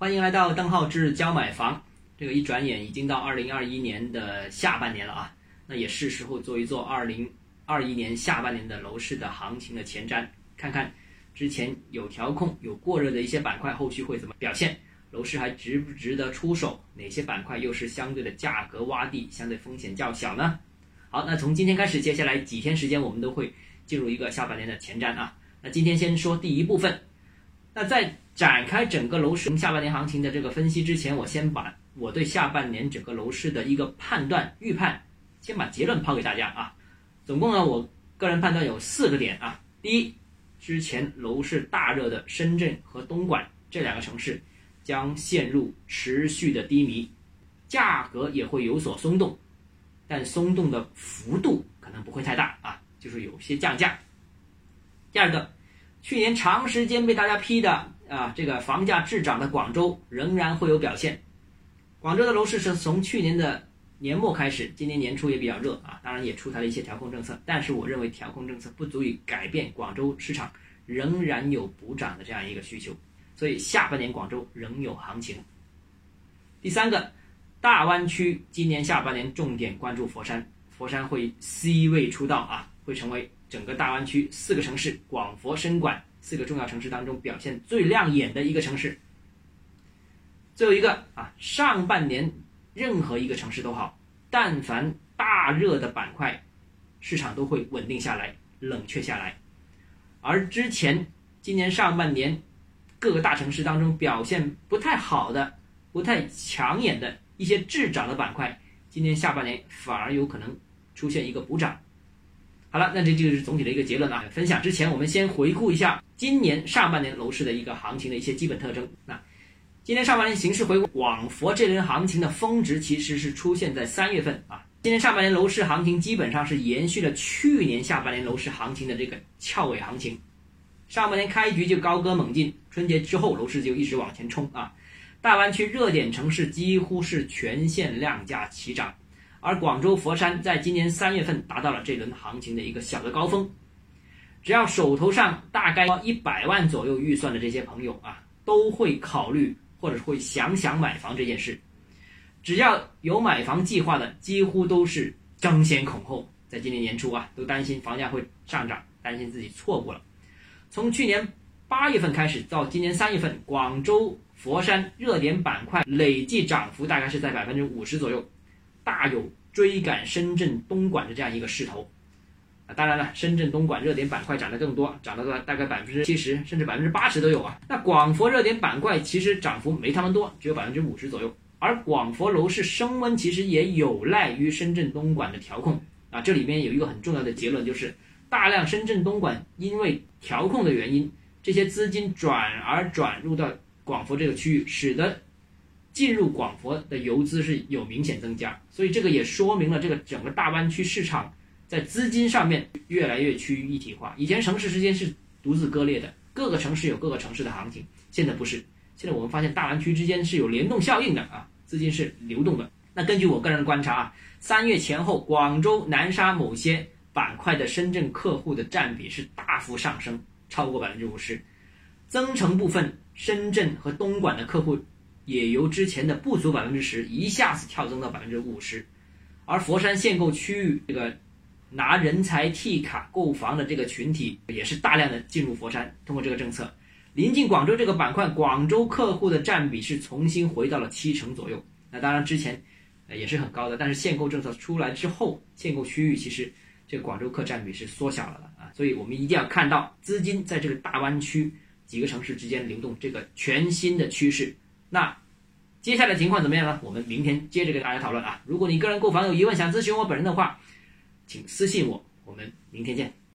欢迎来到邓浩志教买房。这个一转眼已经到二零二一年的下半年了啊，那也是时候做一做二零二一年下半年的楼市的行情的前瞻，看看之前有调控、有过热的一些板块后续会怎么表现，楼市还值不值得出手？哪些板块又是相对的价格洼地，相对风险较小呢？好，那从今天开始，接下来几天时间，我们都会进入一个下半年的前瞻啊。那今天先说第一部分，那在展开整个楼市下半年行情的这个分析之前，我先把我对下半年整个楼市的一个判断预判，先把结论抛给大家啊。总共呢，我个人判断有四个点啊。第一，之前楼市大热的深圳和东莞这两个城市将陷入持续的低迷，价格也会有所松动，但松动的幅度可能不会太大啊，就是有些降价。第二个，去年长时间被大家批的啊，这个房价滞涨的广州仍然会有表现。广州的楼市是从去年的年末开始，今年年初也比较热啊，当然也出台了一些调控政策，但是我认为调控政策不足以改变广州市场仍然有补涨的这样一个需求，所以下半年广州仍有行情。第三个，大湾区今年下半年重点关注佛山，佛山会 C 位出道啊，会成为整个大湾区四个城市广佛深莞四个重要城市当中表现最亮眼的一个城市。最后一个啊，上半年任何一个城市都好，但凡大热的板块，市场都会稳定下来、冷却下来。而之前今年上半年各个大城市当中表现不太好的、不太抢眼的一些滞涨的板块，今年下半年反而有可能出现一个补涨。好了，那这就是总体的一个结论啊。分享之前，我们先回顾一下今年上半年楼市的一个行情的一些基本特征。那今年上半年形势回顾，广佛这轮行情的峰值其实是出现在三月份啊。今年上半年楼市行情基本上是延续了去年下半年楼市行情的这个翘尾行情，上半年开局就高歌猛进，春节之后楼市就一直往前冲啊。大湾区热点城市几乎是全线量价齐涨，而广州、佛山在今年三月份达到了这轮行情的一个小的高峰。只要手头上大概一百万左右预算的这些朋友啊，都会考虑。或者会想想买房这件事，只要有买房计划的，几乎都是争先恐后。在今年年初啊，都担心房价会上涨，担心自己错过了。从去年八月份开始到今年三月份，广州、佛山热点板块累计涨幅大概是在百分之五十左右，大有追赶深圳、东莞的这样一个势头啊。当然了，深圳、东莞热点板块涨得更多，涨了大概百分之七十，甚至百分之八十都有啊。那广佛热点板块其实涨幅没他们多，只有百分之五十左右。而广佛楼市升温其实也有赖于深圳、东莞的调控啊。这里边有一个很重要的结论，就是大量深圳、东莞因为调控的原因，这些资金转而转入到广佛这个区域，使得进入广佛的游资是有明显增加。所以这个也说明了这个整个大湾区市场。在资金上面越来越趋于一体化，以前城市之间是独自割裂的，各个城市有各个城市的行情，现在不是，现在我们发现大湾区之间是有联动效应的啊，资金是流动的。那根据我个人的观察啊，三月前后，广州、南沙某些板块的深圳客户的占比是大幅上升，超过百分之五十，增城部分深圳和东莞的客户也由之前的不足百分之十一下子跳增到百分之五十，而佛山限购区域这个。拿人才 T 卡购房的这个群体也是大量的进入佛山，通过这个政策，临近广州这个板块，广州客户的占比是重新回到了七成左右。那当然之前，也是很高的，但是限购政策出来之后，限购区域其实这个广州客占比是缩小了的啊。所以我们一定要看到资金在这个大湾区几个城市之间流动这个全新的趋势。那接下来情况怎么样呢？我们明天接着跟大家讨论啊。如果你个人购房有疑问，想咨询我本人的话。请私信我，我们明天见。